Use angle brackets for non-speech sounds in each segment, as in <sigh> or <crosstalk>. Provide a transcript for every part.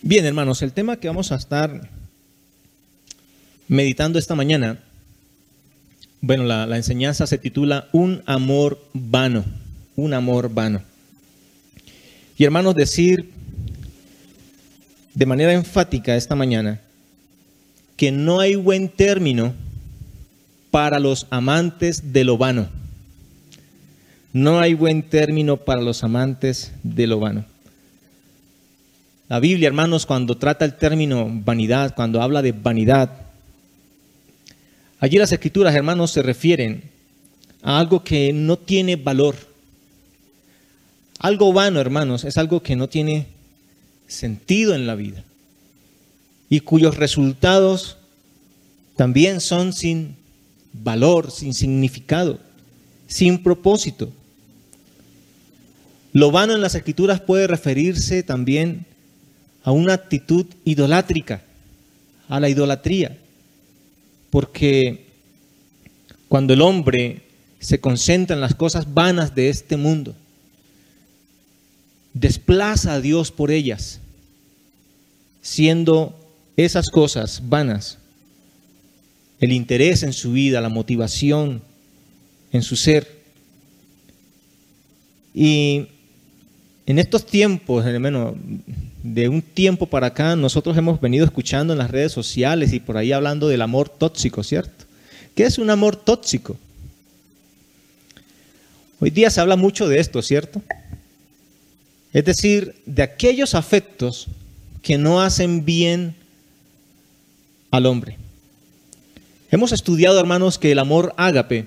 Bien, hermanos, el tema que vamos a estar meditando esta mañana, bueno, la, enseñanza se titula Un amor vano, un amor vano. Y hermanos, decir de manera enfática esta mañana que no hay buen término para los amantes de lo vano. No hay buen término para los amantes de lo vano. La Biblia, hermanos, cuando trata el término vanidad, cuando habla de vanidad, allí las escrituras, hermanos, se refieren a algo que no tiene valor. Algo vano, hermanos, es algo que no tiene sentido en la vida y cuyos resultados también son sin valor, sin significado, sin propósito. Lo vano en las escrituras puede referirse también a una actitud idolátrica, a la idolatría. Porque cuando el hombre se concentra en las cosas vanas de este mundo, desplaza a Dios por ellas, siendo esas cosas vanas el interés en su vida, la motivación en su ser. Y en estos tiempos, hermano, de un tiempo para acá, nosotros hemos venido escuchando en las redes sociales y por ahí hablando del amor tóxico, ¿cierto? ¿Qué es un amor tóxico? Hoy día se habla mucho de esto, ¿cierto? Es decir, de aquellos afectos que no hacen bien al hombre. Hemos estudiado, hermanos, que el amor ágape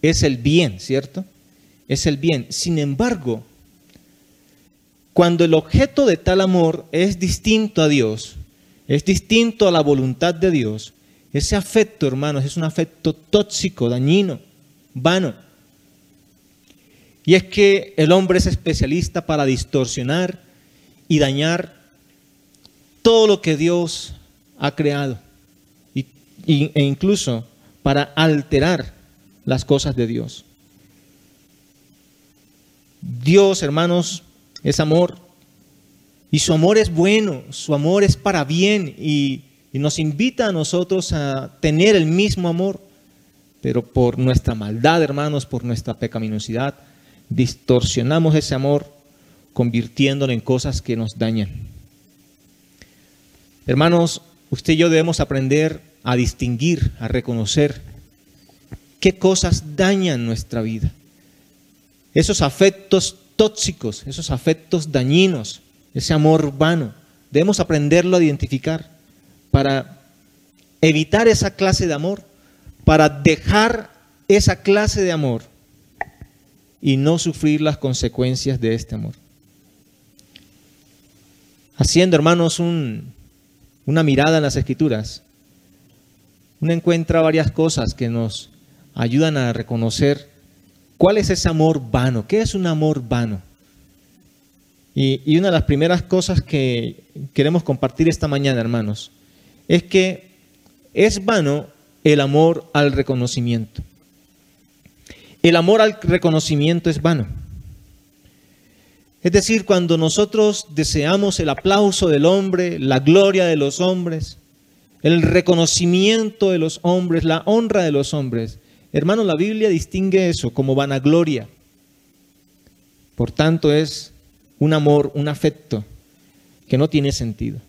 es el bien, ¿cierto? Es el bien. Sin embargo, cuando el objeto de tal amor es distinto a Dios, es distinto a la voluntad de Dios, ese afecto, hermanos, es un afecto tóxico, dañino, vano. Y es que el hombre es especialista para distorsionar y dañar todo lo que Dios ha creado. e incluso para alterar las cosas de Dios. Dios, hermanos, es amor. Y su amor es bueno, su amor es para bien y, nos invita a nosotros a tener el mismo amor. Pero por nuestra maldad, hermanos, por nuestra pecaminosidad, distorsionamos ese amor convirtiéndolo en cosas que nos dañan. Hermanos, usted y yo debemos aprender a distinguir, a reconocer qué cosas dañan nuestra vida. Esos afectos tóxicos, esos afectos dañinos, ese amor vano. Debemos aprenderlo a identificar para evitar esa clase de amor, para dejar esa clase de amor y no sufrir las consecuencias de este amor. Haciendo, hermanos, una mirada en las escrituras, uno encuentra varias cosas que nos ayudan a reconocer ¿Cuál es ese amor vano? ¿Qué es un amor vano? Y, una de las primeras cosas que queremos compartir esta mañana, hermanos, es que es vano el amor al reconocimiento. El amor al reconocimiento es vano. Es decir, cuando nosotros deseamos el aplauso del hombre, la gloria de los hombres, el reconocimiento de los hombres, la honra de los hombres, Hermano, la Biblia distingue eso como vanagloria. Por tanto, es un amor, un afecto que no tiene sentido.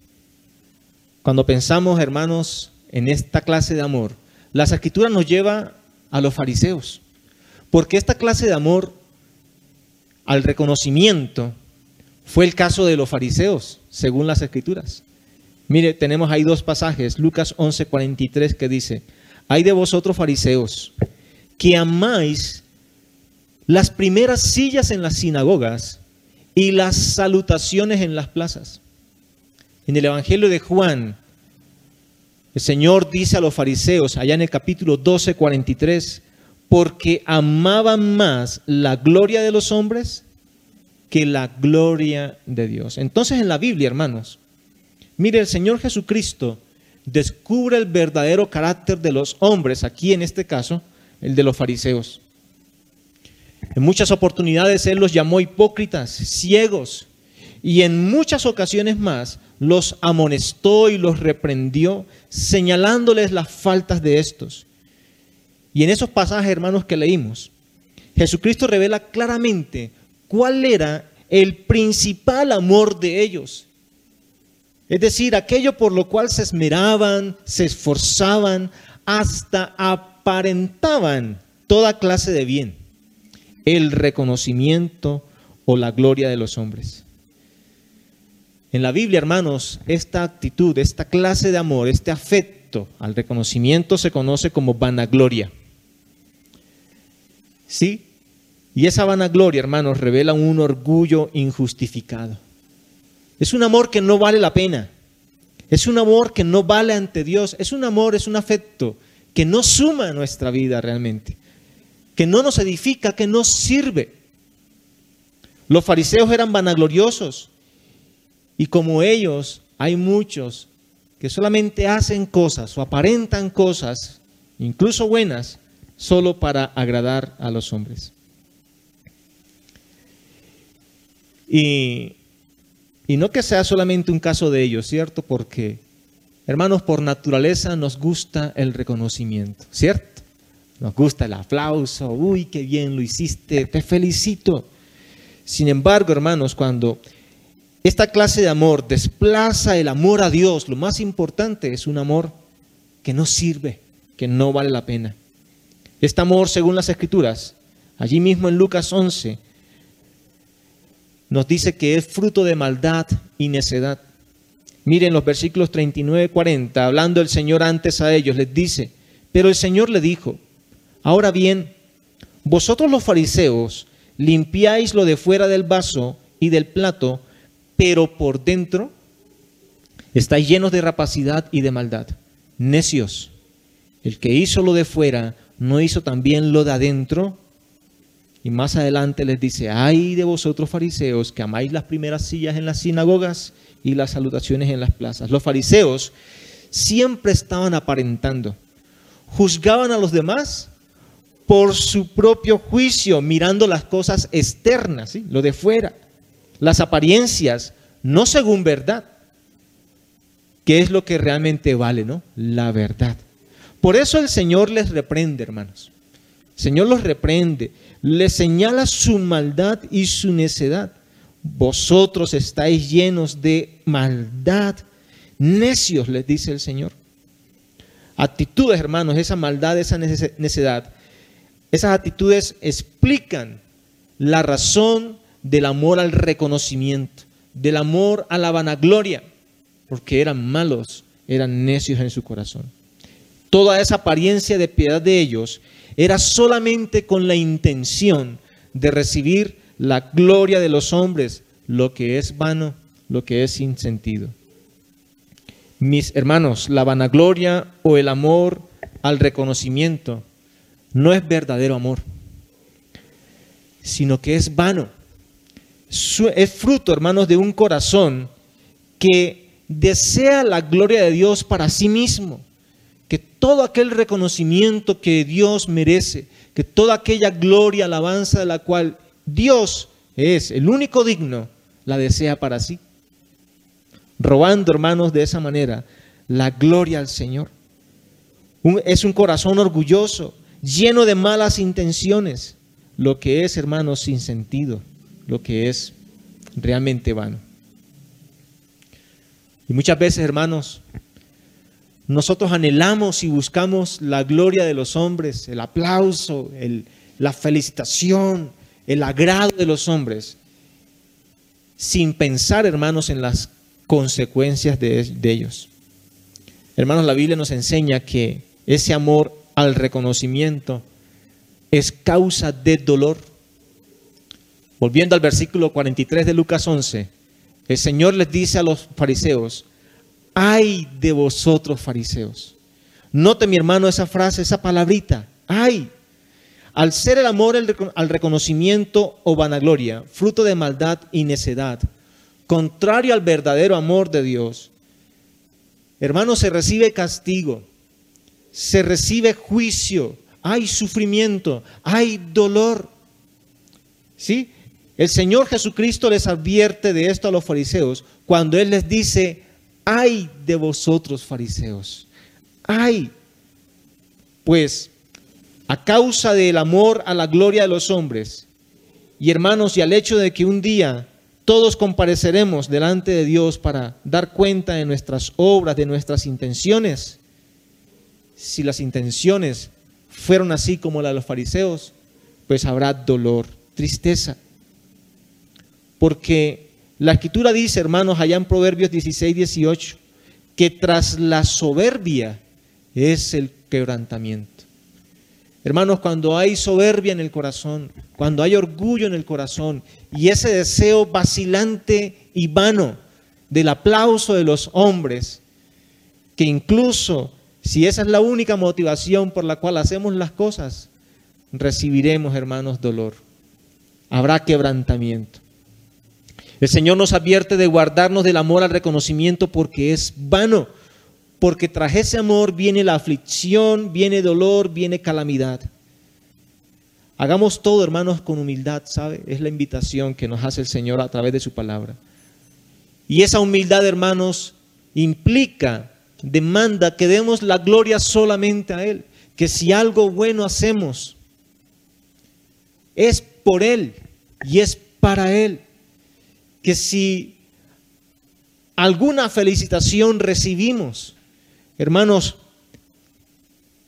Cuando pensamos, hermanos, en esta clase de amor, las escrituras nos lleva a los fariseos, porque esta clase de amor al reconocimiento fue el caso de los fariseos, según las escrituras. Mire, tenemos ahí dos pasajes, Lucas 11:43 que dice, hay de vosotros fariseos, que amáis las primeras sillas en las sinagogas y las salutaciones en las plazas. En el Evangelio de Juan, el Señor dice a los fariseos, allá en el capítulo 12, 43, porque amaban más la gloria de los hombres que la gloria de Dios. Entonces en la Biblia, hermanos, mire, el Señor Jesucristo descubre el verdadero carácter de los hombres, aquí en este caso, el de los fariseos. En muchas oportunidades Él los llamó hipócritas, ciegos, y en muchas ocasiones más los amonestó y los reprendió, señalándoles las faltas de estos. Y en esos pasajes, hermanos, que leímos, Jesucristo revela claramente cuál era el principal amor de ellos. Es decir, aquello por lo cual se esmeraban, se esforzaban, hasta aparentaban toda clase de bien, el reconocimiento o la gloria de los hombres. En la Biblia, hermanos, esta actitud, esta clase de amor, este afecto al reconocimiento se conoce como vanagloria. ¿Sí? Y esa vanagloria, hermanos, revela un orgullo injustificado. Es un amor que no vale la pena. Es un amor que no vale ante Dios. Es un amor, es un afecto que no suma a nuestra vida realmente. Que no nos edifica, que no sirve. Los fariseos eran vanagloriosos. Y como ellos, hay muchos que solamente hacen cosas o aparentan cosas, incluso buenas, solo para agradar a los hombres. Y, y no que sea solamente un caso de ellos, ¿cierto? Porque, hermanos, por naturaleza nos gusta el reconocimiento, ¿cierto? Nos gusta el aplauso, uy, qué bien lo hiciste, te felicito. Sin embargo, hermanos, cuando esta clase de amor desplaza el amor a Dios. Lo más importante es un amor que no sirve, que no vale la pena. Este amor, según las escrituras, allí mismo en Lucas 11, nos dice que es fruto de maldad y necedad. Miren los versículos 39 y 40, hablando el Señor antes a ellos, les dice, pero el Señor le dijo, ahora bien, vosotros los fariseos limpiáis lo de fuera del vaso y del plato, pero por dentro estáis llenos de rapacidad y de maldad. Necios, el que hizo lo de fuera, ¿no hizo también lo de adentro? Y más adelante les dice, ay de vosotros fariseos que amáis las primeras sillas en las sinagogas y las salutaciones en las plazas. Los fariseos siempre estaban aparentando, juzgaban a los demás por su propio juicio, mirando las cosas externas, lo de fuera las apariencias, no según verdad. ¿Qué es lo que realmente vale, no? La verdad. Por eso el Señor les reprende, hermanos. El Señor los reprende, les señala su maldad y su necedad. Vosotros estáis llenos de maldad, necios, les dice el Señor. Actitudes, hermanos, esa maldad, esa necedad, esas actitudes explican la razón del amor al reconocimiento, del amor a la vanagloria, porque eran malos, eran necios en su corazón. Toda esa apariencia de piedad de ellos era solamente con la intención de recibir la gloria de los hombres, lo que es vano, lo que es sin sentido. Mis hermanos, la vanagloria o el amor al reconocimiento no es verdadero amor, sino que es vano es fruto, hermanos, de un corazón que desea la gloria de Dios para sí mismo, que todo aquel reconocimiento que Dios merece, que toda aquella gloria, alabanza de la cual Dios es el único digno, la desea para sí. Robando, hermanos, de esa manera la gloria al Señor. es un corazón orgulloso, lleno de malas intenciones, lo que es, hermanos, sin sentido lo que es realmente vano. Y muchas veces, hermanos, nosotros anhelamos y buscamos la gloria de los hombres, el aplauso, la felicitación, el agrado de los hombres, sin pensar, hermanos, en las consecuencias de, ellos. Hermanos, la Biblia nos enseña que ese amor al reconocimiento es causa de dolor. Volviendo al versículo 43 de Lucas 11, el Señor les dice a los fariseos, ay de vosotros fariseos. Note mi hermano esa frase, esa palabrita, ay. Al ser el amor al reconocimiento o vanagloria, fruto de maldad y necedad, contrario al verdadero amor de Dios, hermano, se recibe castigo, se recibe juicio, hay sufrimiento, hay dolor. ¿Sí? El Señor Jesucristo les advierte de esto a los fariseos cuando Él les dice, ay de vosotros fariseos, ay, pues a causa del amor a la gloria de los hombres, y hermanos, y al hecho de que un día todos compareceremos delante de Dios para dar cuenta de nuestras obras, de nuestras intenciones, si las intenciones fueron así como las de los fariseos, pues habrá dolor, tristeza. Porque la escritura dice, hermanos, allá en Proverbios 16, 18, que tras la soberbia es el quebrantamiento. Hermanos, cuando hay soberbia en el corazón, cuando hay orgullo en el corazón y ese deseo vacilante y vano del aplauso de los hombres, que incluso si esa es la única motivación por la cual hacemos las cosas, recibiremos, hermanos, dolor. Habrá quebrantamiento. El Señor nos advierte de guardarnos del amor al reconocimiento porque es vano, porque tras ese amor viene la aflicción, viene dolor, viene calamidad. Hagamos todo, hermanos, con humildad, ¿sabe? Es la invitación que nos hace el Señor a través de su palabra. Y esa humildad, hermanos, implica demanda que demos la gloria solamente a Él, que si algo bueno hacemos, es por Él y es para Él, que si alguna felicitación recibimos, hermanos,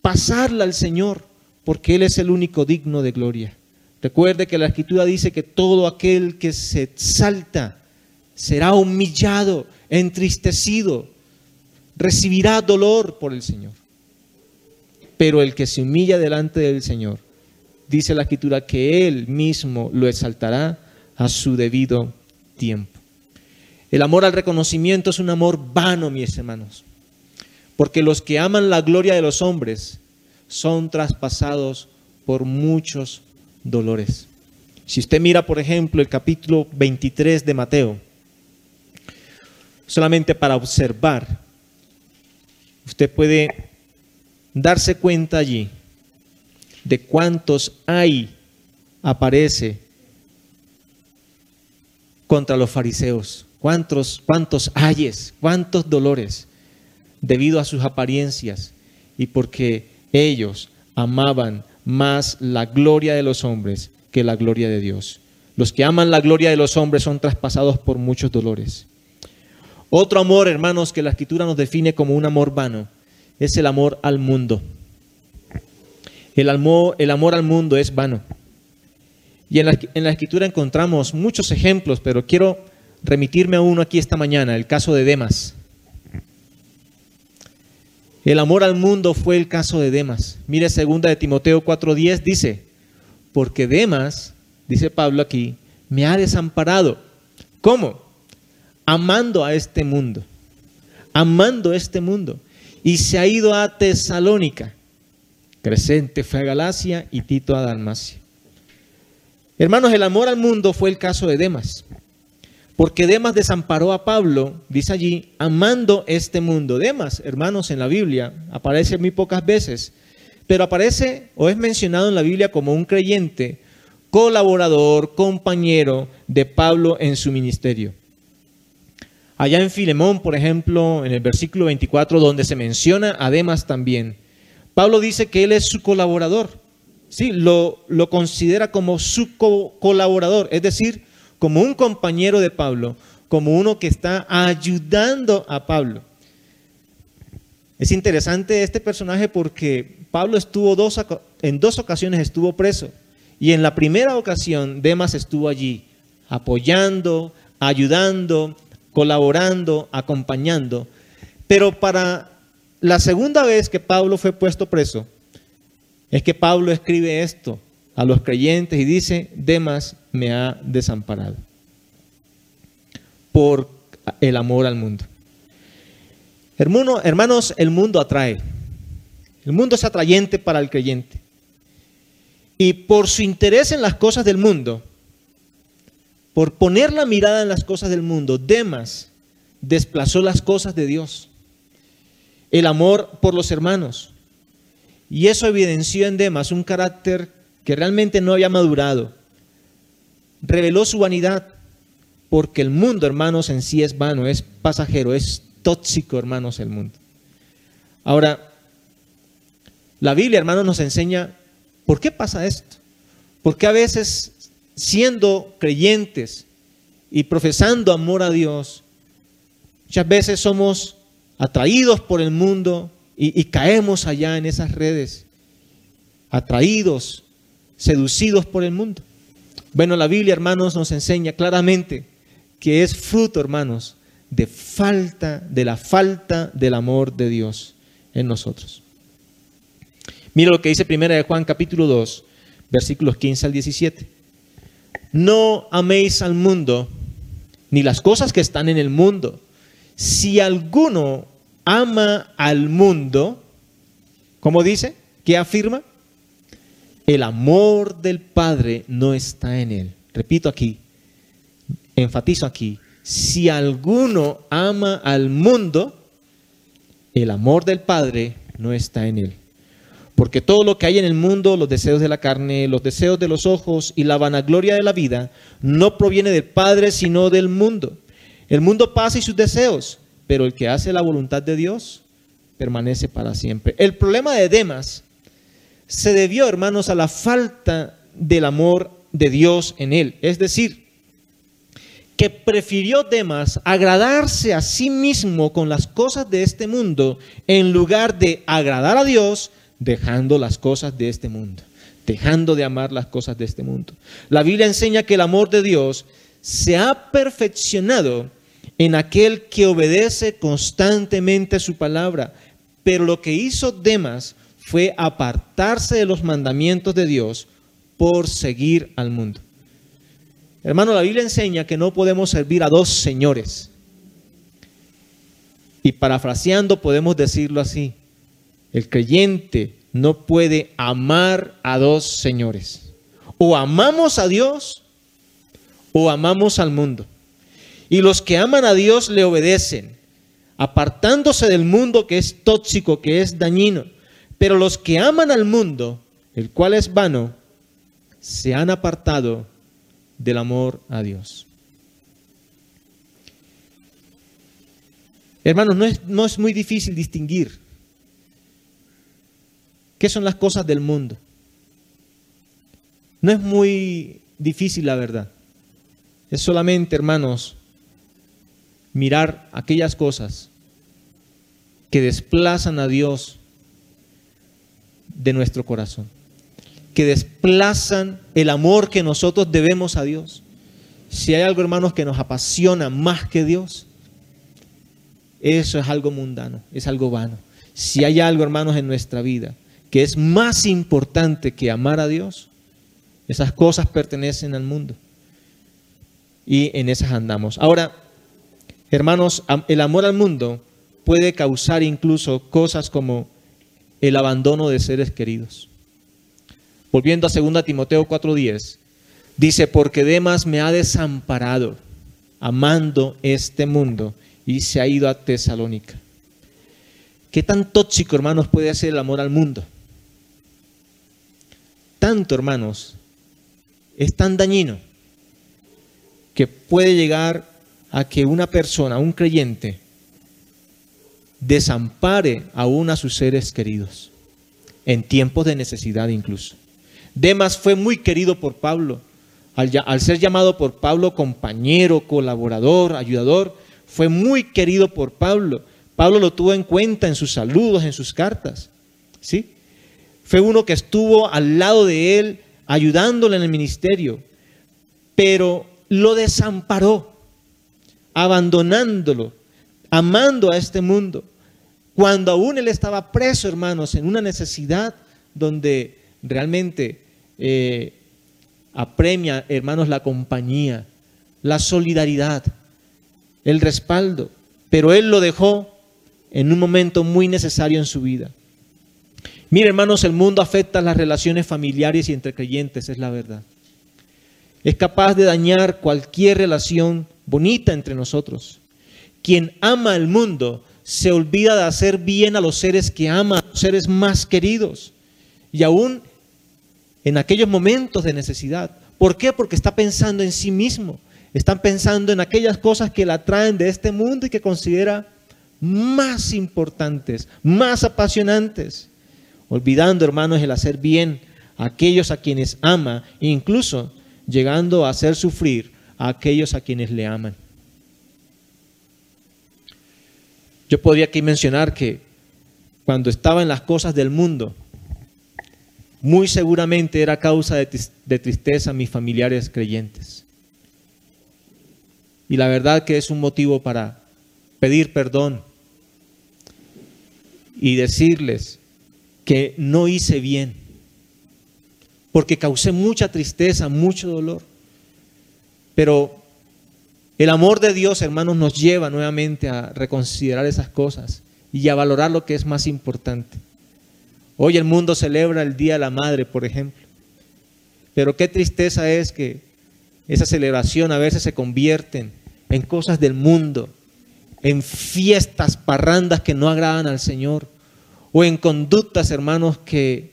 pasarla al Señor, porque Él es el único digno de gloria. Recuerde que la Escritura dice que todo aquel que se exalta será humillado, entristecido, recibirá dolor por el Señor. Pero el que se humilla delante del Señor, dice la escritura que Él mismo lo exaltará a su debido tiempo. El amor al reconocimiento es un amor vano, mis hermanos, porque los que aman la gloria de los hombres son traspasados por muchos dolores. Si usted mira, por ejemplo, el capítulo 23 de Mateo, solamente para observar Usted puede darse cuenta allí de cuántos hay aparece contra los fariseos, cuántos, cuántos ayes, cuántos dolores debido a sus apariencias y porque ellos amaban más la gloria de los hombres que la gloria de Dios. Los que aman la gloria de los hombres son traspasados por muchos dolores. Otro amor, hermanos, que la escritura nos define como un amor vano, es el amor al mundo. El amor, el amor al mundo es vano. Y en la, en la escritura encontramos muchos ejemplos, pero quiero remitirme a uno aquí esta mañana, el caso de Demas. El amor al mundo fue el caso de Demas. Mire segunda de Timoteo 4:10 dice, porque Demas, dice Pablo aquí, me ha desamparado. ¿Cómo? amando a este mundo, amando este mundo. Y se ha ido a Tesalónica. Crescente fue a Galacia y Tito a Dalmacia. Hermanos, el amor al mundo fue el caso de Demas. Porque Demas desamparó a Pablo, dice allí, amando este mundo. Demas, hermanos, en la Biblia aparece muy pocas veces, pero aparece o es mencionado en la Biblia como un creyente, colaborador, compañero de Pablo en su ministerio. Allá en Filemón, por ejemplo, en el versículo 24, donde se menciona además también, Pablo dice que él es su colaborador. Sí, lo, lo considera como su colaborador, es decir, como un compañero de Pablo, como uno que está ayudando a Pablo. Es interesante este personaje porque Pablo estuvo dos, en dos ocasiones estuvo preso y en la primera ocasión Demas estuvo allí apoyando, ayudando, colaborando, acompañando. Pero para la segunda vez que Pablo fue puesto preso, es que Pablo escribe esto a los creyentes y dice, Demas me ha desamparado por el amor al mundo. hermanos, el mundo atrae. El mundo es atrayente para el creyente. Y por su interés en las cosas del mundo, por poner la mirada en las cosas del mundo, Demas desplazó las cosas de Dios, el amor por los hermanos. Y eso evidenció en Demas un carácter que realmente no había madurado. Reveló su vanidad, porque el mundo, hermanos, en sí es vano, es pasajero, es tóxico, hermanos, el mundo. Ahora, la Biblia, hermanos, nos enseña por qué pasa esto. Porque a veces, siendo creyentes y profesando amor a Dios, muchas veces somos atraídos por el mundo y, y caemos allá en esas redes, atraídos, seducidos por el mundo. Bueno, la Biblia, hermanos, nos enseña claramente que es fruto, hermanos, de falta, de la falta del amor de Dios en nosotros. Mira lo que dice Primera de Juan capítulo 2, versículos 15 al 17. No améis al mundo, ni las cosas que están en el mundo. Si alguno ama al mundo, ¿cómo dice? ¿Qué afirma? El amor del Padre no está en él. Repito aquí, enfatizo aquí, si alguno ama al mundo, el amor del Padre no está en él. Porque todo lo que hay en el mundo, los deseos de la carne, los deseos de los ojos y la vanagloria de la vida, no proviene del Padre, sino del mundo. El mundo pasa y sus deseos, pero el que hace la voluntad de Dios permanece para siempre. El problema de Demas se debió, hermanos, a la falta del amor de Dios en él. Es decir, que prefirió Demas agradarse a sí mismo con las cosas de este mundo en lugar de agradar a Dios dejando las cosas de este mundo, dejando de amar las cosas de este mundo. La Biblia enseña que el amor de Dios se ha perfeccionado en aquel que obedece constantemente su palabra, pero lo que hizo Demas fue apartarse de los mandamientos de Dios por seguir al mundo. Hermano, la Biblia enseña que no podemos servir a dos señores. Y parafraseando podemos decirlo así, el creyente no puede amar a dos señores. O amamos a Dios o amamos al mundo. Y los que aman a Dios le obedecen, apartándose del mundo que es tóxico, que es dañino. Pero los que aman al mundo, el cual es vano, se han apartado del amor a Dios. Hermanos, no es, no es muy difícil distinguir ¿Qué son las cosas del mundo? No es muy difícil la verdad. Es solamente, hermanos, mirar aquellas cosas que desplazan a Dios de nuestro corazón, que desplazan el amor que nosotros debemos a Dios. Si hay algo, hermanos, que nos apasiona más que Dios, eso es algo mundano, es algo vano. Si hay algo, hermanos, en nuestra vida que es más importante que amar a Dios, esas cosas pertenecen al mundo. Y en esas andamos. Ahora, hermanos, el amor al mundo puede causar incluso cosas como el abandono de seres queridos. Volviendo a 2 Timoteo 4:10, dice, porque Demas me ha desamparado, amando este mundo, y se ha ido a Tesalónica. ¿Qué tan tóxico, hermanos, puede ser el amor al mundo? tanto, hermanos, es tan dañino que puede llegar a que una persona, un creyente, desampare aún a sus seres queridos, en tiempos de necesidad incluso. Demas fue muy querido por Pablo. Al, al, ser llamado por Pablo compañero, colaborador, ayudador, fue muy querido por Pablo. Pablo lo tuvo en cuenta en sus saludos, en sus cartas. ¿Sí? Fue uno que estuvo al lado de él, ayudándole en el ministerio, pero lo desamparó, abandonándolo, amando a este mundo, cuando aún él estaba preso, hermanos, en una necesidad donde realmente eh, apremia, hermanos, la compañía, la solidaridad, el respaldo, pero él lo dejó en un momento muy necesario en su vida. Mire, hermanos, el mundo afecta las relaciones familiares y entre creyentes, es la verdad. Es capaz de dañar cualquier relación bonita entre nosotros. Quien ama al mundo se olvida de hacer bien a los seres que ama, a los seres más queridos. Y aún en aquellos momentos de necesidad. ¿Por qué? Porque está pensando en sí mismo. Están pensando en aquellas cosas que la traen de este mundo y que considera más importantes, más apasionantes, olvidando, hermanos, el hacer bien a aquellos a quienes ama incluso llegando a hacer sufrir a aquellos a quienes le aman. Yo podría aquí mencionar que cuando estaba en las cosas del mundo, muy seguramente era causa de, tristeza a mis familiares creyentes. Y la verdad que es un motivo para pedir perdón y decirles que no hice bien, porque causé mucha tristeza, mucho dolor. Pero el amor de Dios, hermanos, nos lleva nuevamente a reconsiderar esas cosas y a valorar lo que es más importante. Hoy el mundo celebra el Día de la Madre, por ejemplo. Pero qué tristeza es que esa celebración a veces se convierten en cosas del mundo, en fiestas, parrandas que no agradan al Señor, o en conductas, hermanos, que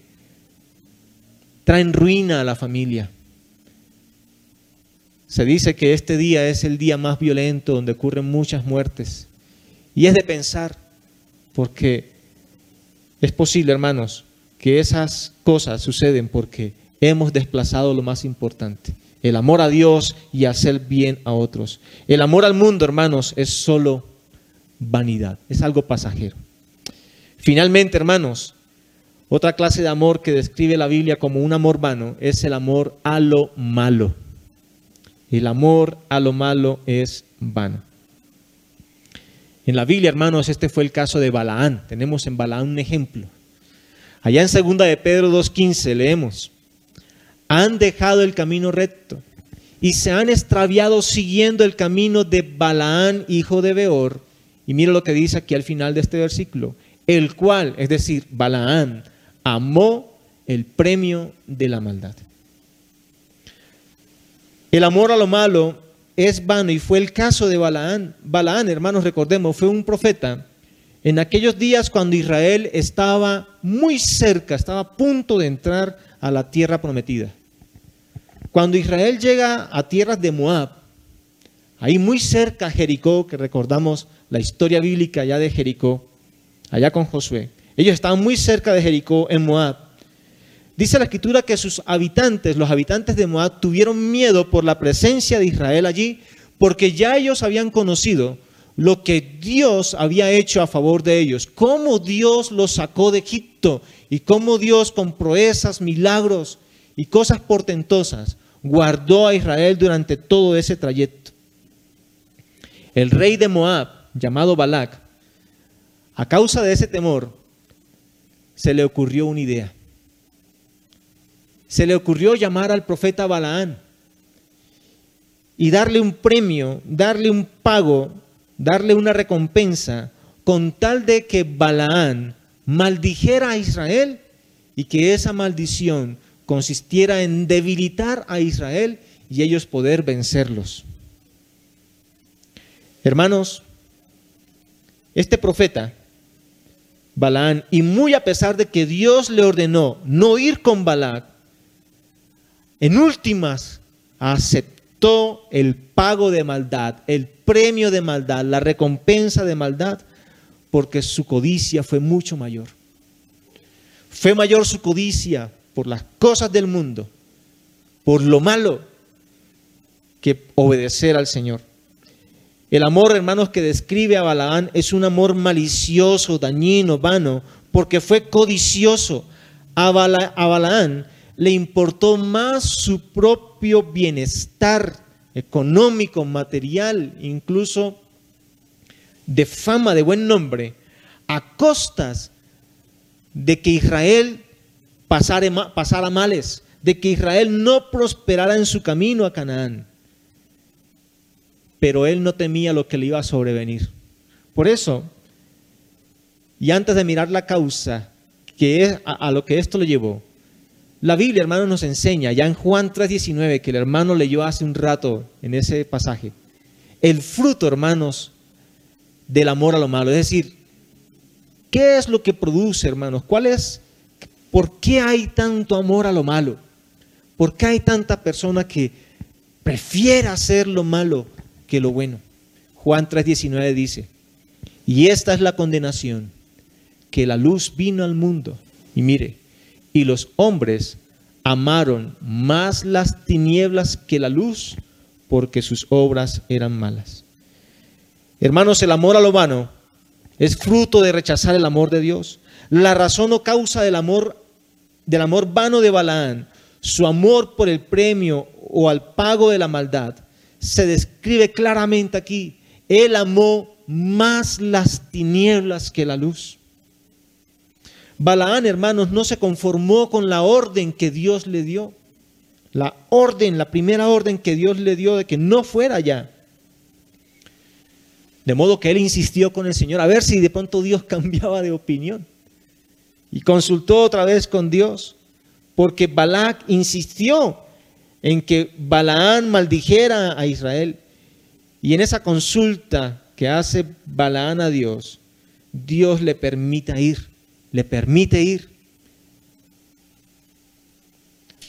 traen ruina a la familia. Se dice que este día es el día más violento donde ocurren muchas muertes. Y es de pensar, porque es posible, hermanos, que esas cosas suceden porque hemos desplazado lo más importante, el amor a Dios y hacer bien a otros. El amor al mundo, hermanos, es solo vanidad, es algo pasajero. Finalmente, hermanos, otra clase de amor que describe la Biblia como un amor vano es el amor a lo malo. El amor a lo malo es vano. En la Biblia, hermanos, este fue el caso de Balaán. Tenemos en Balaán un ejemplo. Allá en segunda de Pedro 2.15 leemos, han dejado el camino recto y se han extraviado siguiendo el camino de Balaán, hijo de Beor. Y mira lo que dice aquí al final de este versículo, el cual, es decir, Balaán, amó el premio de la maldad. El amor a lo malo es vano y fue el caso de Balaán. Balaán, hermanos, recordemos, fue un profeta en aquellos días cuando Israel estaba muy cerca, estaba a punto de entrar a la tierra prometida. Cuando Israel llega a tierras de Moab, ahí muy cerca Jericó, que recordamos la historia bíblica allá de Jericó, allá con Josué, ellos estaban muy cerca de Jericó en Moab. Dice la escritura que sus habitantes, los habitantes de Moab, tuvieron miedo por la presencia de Israel allí, porque ya ellos habían conocido lo que Dios había hecho a favor de ellos, cómo Dios los sacó de Egipto y cómo Dios con proezas, milagros y cosas portentosas guardó a Israel durante todo ese trayecto. El rey de Moab, llamado Balac, a causa de ese temor, se le ocurrió una idea se le ocurrió llamar al profeta Balaán y darle un premio, darle un pago, darle una recompensa, con tal de que Balaán maldijera a Israel y que esa maldición consistiera en debilitar a Israel y ellos poder vencerlos. Hermanos, este profeta, Balaán, y muy a pesar de que Dios le ordenó no ir con Balac, en últimas, aceptó el pago de maldad, el premio de maldad, la recompensa de maldad, porque su codicia fue mucho mayor. Fue mayor su codicia por las cosas del mundo, por lo malo, que obedecer al Señor. El amor, hermanos, que describe a Balaán es un amor malicioso, dañino, vano, porque fue codicioso. A, Balaán le importó más su propio bienestar económico, material, incluso de fama, de buen nombre, a costas de que Israel pasara, males, de que Israel no prosperara en su camino a Canaán. Pero él no temía lo que le iba a sobrevenir. Por eso, y antes de mirar la causa que es a, a lo que esto le llevó, la Biblia, hermanos, nos enseña, ya en Juan 3:19, que el hermano leyó hace un rato en ese pasaje, el fruto, hermanos, del amor a lo malo. Es decir, ¿qué es lo que produce, hermanos? ¿Cuál es? ¿Por qué hay tanto amor a lo malo? ¿Por qué hay tanta persona que prefiere hacer lo malo que lo bueno? Juan 3:19 dice, Y esta es la condenación, que la luz vino al mundo. Y mire, y los hombres amaron más las tinieblas que la luz, porque sus obras eran malas. Hermanos, el amor a lo vano es fruto de rechazar el amor de Dios. La razón o causa del amor, del amor vano de Balaán, su amor por el premio o al pago de la maldad, se describe claramente aquí. Él amó más las tinieblas que la luz. Balaán, hermanos, no se conformó con la orden que Dios le dio. La orden, la primera orden que Dios le dio de que no fuera allá. De modo que él insistió con el Señor a ver si de pronto Dios <laughs> cambiaba de opinión. Y consultó otra vez con Dios, porque Balac insistió en que Balaán maldijera a Israel. Y en esa consulta que hace Balaán a Dios, Dios le permite ir, le permite ir.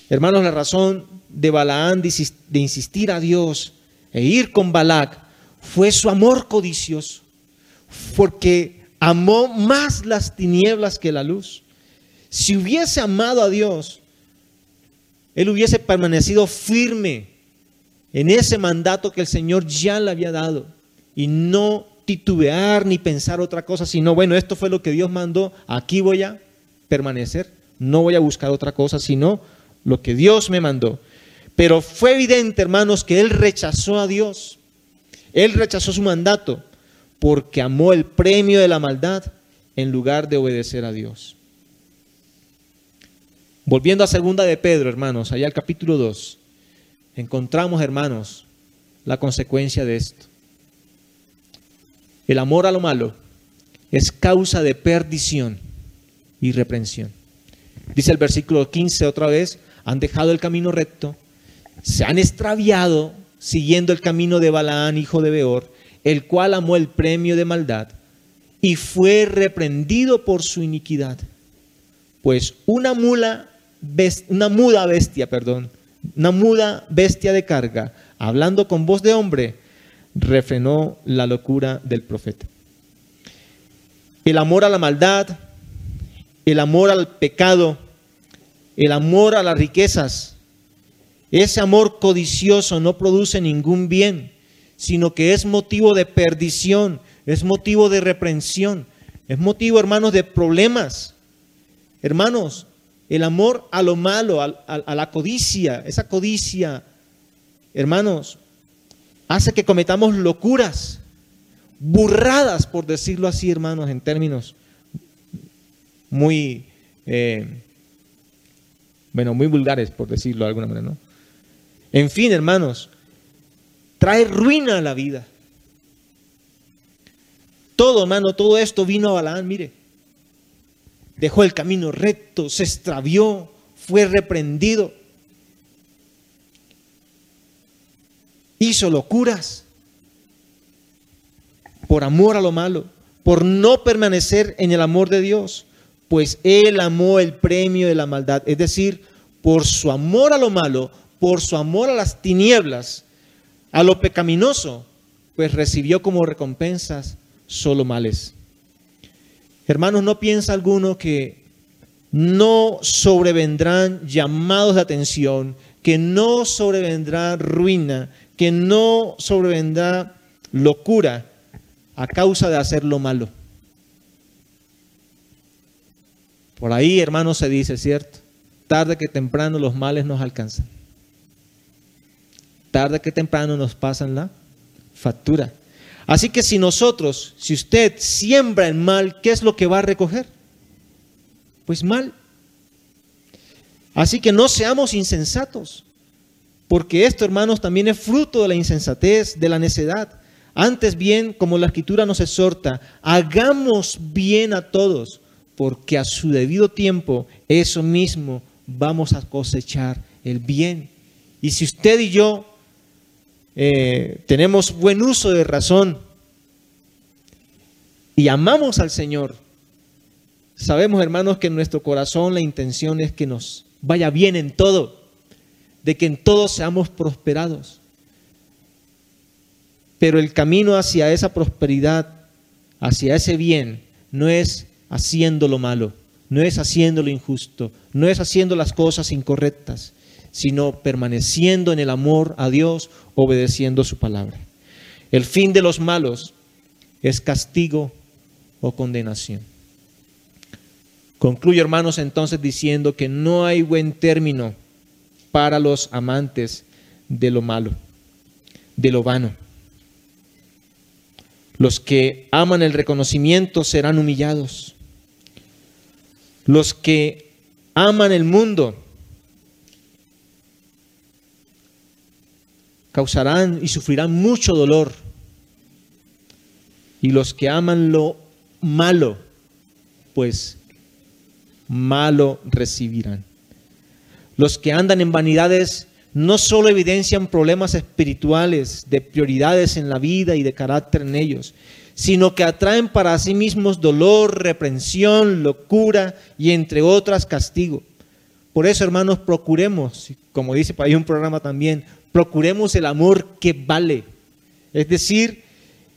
Hermanos, la razón de Balaán de insistir a Dios e ir con Balac fue su amor codicioso, porque amó más las tinieblas que la luz. Si hubiese amado a Dios, él hubiese permanecido firme en ese mandato que el Señor ya le había dado y no titubear ni pensar otra cosa, sino, bueno, esto fue lo que Dios mandó, aquí voy a permanecer, no voy a buscar otra cosa, sino lo que Dios me mandó. Pero fue evidente, hermanos, que él rechazó a Dios. Él rechazó su mandato porque amó el premio de la maldad en lugar de obedecer a Dios. Volviendo a segunda de Pedro, hermanos, allá al capítulo 2, encontramos, hermanos, la consecuencia de esto. El amor a lo malo es causa de perdición y reprensión. Dice el versículo 15 otra vez, han dejado el camino recto, se han extraviado siguiendo el camino de Balaán, hijo de Beor, el cual amó el premio de maldad y fue reprendido por su iniquidad. Pues una mula, una muda bestia, perdón, una muda bestia de carga, hablando con voz de hombre, refrenó la locura del profeta. El amor a la maldad, el amor al pecado, el amor a las riquezas, ese amor codicioso no produce ningún bien, sino que es motivo de perdición, es motivo de reprensión, es motivo, hermanos, de problemas. Hermanos, el amor a lo malo, a, la codicia, esa codicia, hermanos, hace que cometamos locuras, burradas, por decirlo así, hermanos, en términos muy, eh, bueno, muy vulgares, por decirlo de alguna manera, ¿no? En fin, hermanos, trae ruina a la vida. Todo, hermano, todo esto vino a Balaán, mire. Dejó el camino recto, se extravió, fue reprendido. Hizo locuras por amor a lo malo, por no permanecer en el amor de Dios, pues él amó el premio de la maldad, es decir, por su amor a lo malo, por su amor a las tinieblas, a lo pecaminoso, pues recibió como recompensas solo males. Hermanos, ¿no piensa alguno que no sobrevendrán llamados de atención, que no sobrevendrá ruina, que no sobrevendrá locura a causa de hacer lo malo? Por ahí, hermanos, se dice, ¿cierto? Tarde que temprano los males nos alcanzan tarde que temprano nos pasan la factura. Así que si nosotros, si usted siembra el mal, ¿qué es lo que va a recoger? Pues mal. Así que no seamos insensatos, porque esto, hermanos, también es fruto de la insensatez, de la necedad. Antes bien, como la escritura nos exhorta, hagamos bien a todos, porque a su debido tiempo, eso mismo vamos a cosechar el bien. Y si usted y yo eh, tenemos buen uso de razón y amamos al Señor, sabemos, hermanos, que en nuestro corazón la intención es que nos vaya bien en todo, de que en todo seamos prosperados. Pero el camino hacia esa prosperidad hacia ese bien no es haciendo lo malo, no es haciendo lo injusto, no es haciendo las cosas incorrectas, sino permaneciendo en el amor a Dios, obedeciendo su palabra. El fin de los malos es castigo o condenación. Concluyo, hermanos, entonces diciendo que no hay buen término para los amantes de lo malo, de lo vano. Los que aman el reconocimiento serán humillados. Los que aman el mundo causarán y sufrirán mucho dolor. Y los que aman lo malo, pues malo recibirán. Los que andan en vanidades no solo evidencian problemas espirituales, de prioridades en la vida y de carácter en ellos, sino que atraen para sí mismos dolor, reprensión, locura y entre otras castigo. Por eso, hermanos, procuremos, como dice para ahí un programa también, procuremos el amor que vale. Es decir,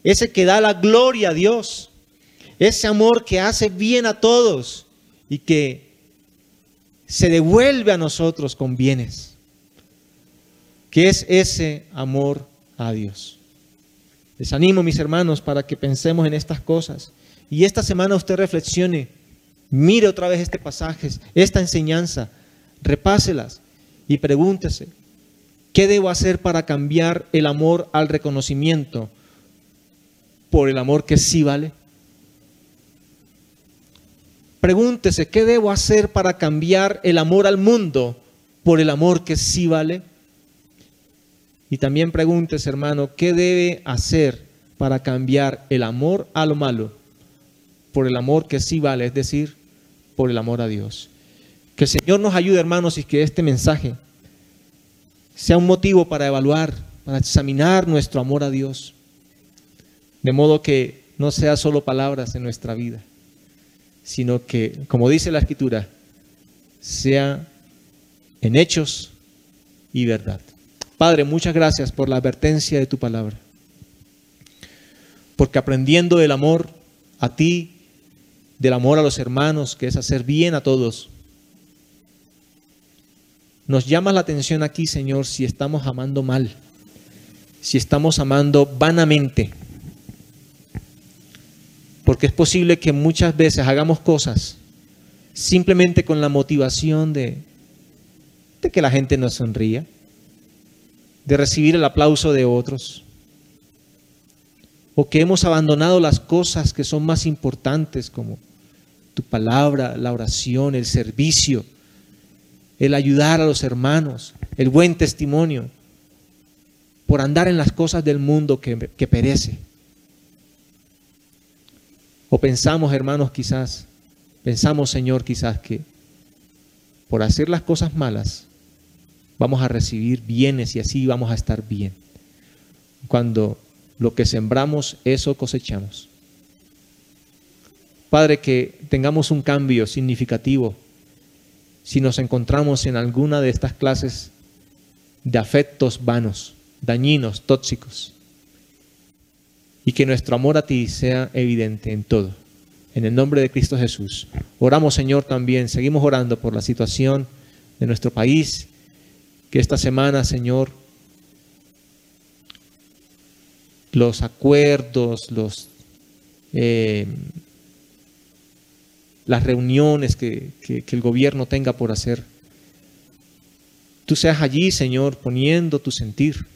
ese que da la gloria a Dios, ese amor que hace bien a todos y que se devuelve a nosotros con bienes, que es ese amor a Dios. Les animo, mis hermanos, para que pensemos en estas cosas. Y esta semana usted reflexione, mire otra vez este pasaje, esta enseñanza, repáselas y pregúntese, ¿qué debo hacer para cambiar el amor al reconocimiento por el amor que sí vale? Pregúntese, ¿qué debo hacer para cambiar el amor al mundo por el amor que sí vale? Y también pregúntese, hermano, ¿qué debe hacer para cambiar el amor a lo malo por el amor que sí vale, es decir, por el amor a Dios? Que el Señor nos ayude, hermanos, y que este mensaje sea un motivo para evaluar, para examinar nuestro amor a Dios. De modo que no sea solo palabras en nuestra vida sino que, como dice la escritura, sea en hechos y verdad. Padre, muchas gracias por la advertencia de tu palabra, porque aprendiendo del amor a ti, del amor a los hermanos, que es hacer bien a todos, nos llama la atención aquí, Señor, si estamos amando mal, si estamos amando vanamente porque es posible que muchas veces hagamos cosas simplemente con la motivación de, de que la gente nos sonría, de recibir el aplauso de otros, o que hemos abandonado las cosas que son más importantes como tu palabra, la oración, el servicio, el ayudar a los hermanos, el buen testimonio, por andar en las cosas del mundo que, que perece. O pensamos, hermanos, quizás, pensamos, Señor, quizás que por hacer las cosas malas vamos a recibir bienes y así vamos a estar bien. Cuando lo que sembramos, eso cosechamos. Padre, que tengamos un cambio significativo si nos encontramos en alguna de estas clases de afectos vanos, dañinos, tóxicos y que nuestro amor a ti sea evidente en todo. En el nombre de Cristo Jesús. Oramos, Señor, también, seguimos orando por la situación de nuestro país, que esta semana, Señor, los acuerdos, los, eh, las reuniones que, que el gobierno tenga por hacer, tú seas allí, Señor, poniendo tu sentir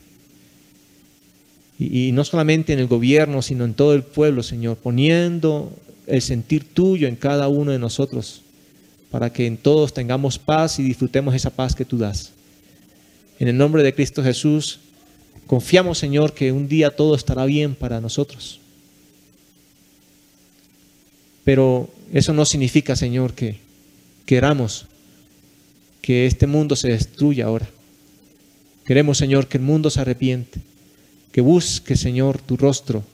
y, no solamente en el gobierno, sino en todo el pueblo, Señor, poniendo el sentir tuyo en cada uno de nosotros, para que en todos tengamos paz y disfrutemos esa paz que tú das. En el nombre de Cristo Jesús, confiamos, Señor, que un día todo estará bien para nosotros. Pero eso no significa, Señor, que queramos que este mundo se destruya ahora. Queremos, Señor, que el mundo se arrepiente que busque, Señor, tu rostro,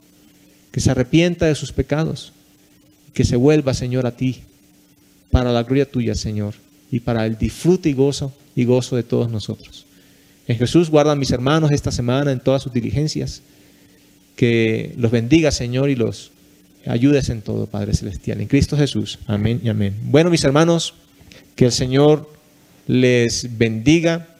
que se arrepienta de sus pecados, que se vuelva, Señor, a ti, para la gloria tuya, Señor, y para el disfrute y gozo y gozo de todos nosotros. En Jesús guarda a mis hermanos esta semana en todas sus diligencias. Que los bendiga, Señor, y los ayudes en todo, Padre Celestial. En Cristo Jesús. Amén y amén. Bueno, mis hermanos, que el Señor les bendiga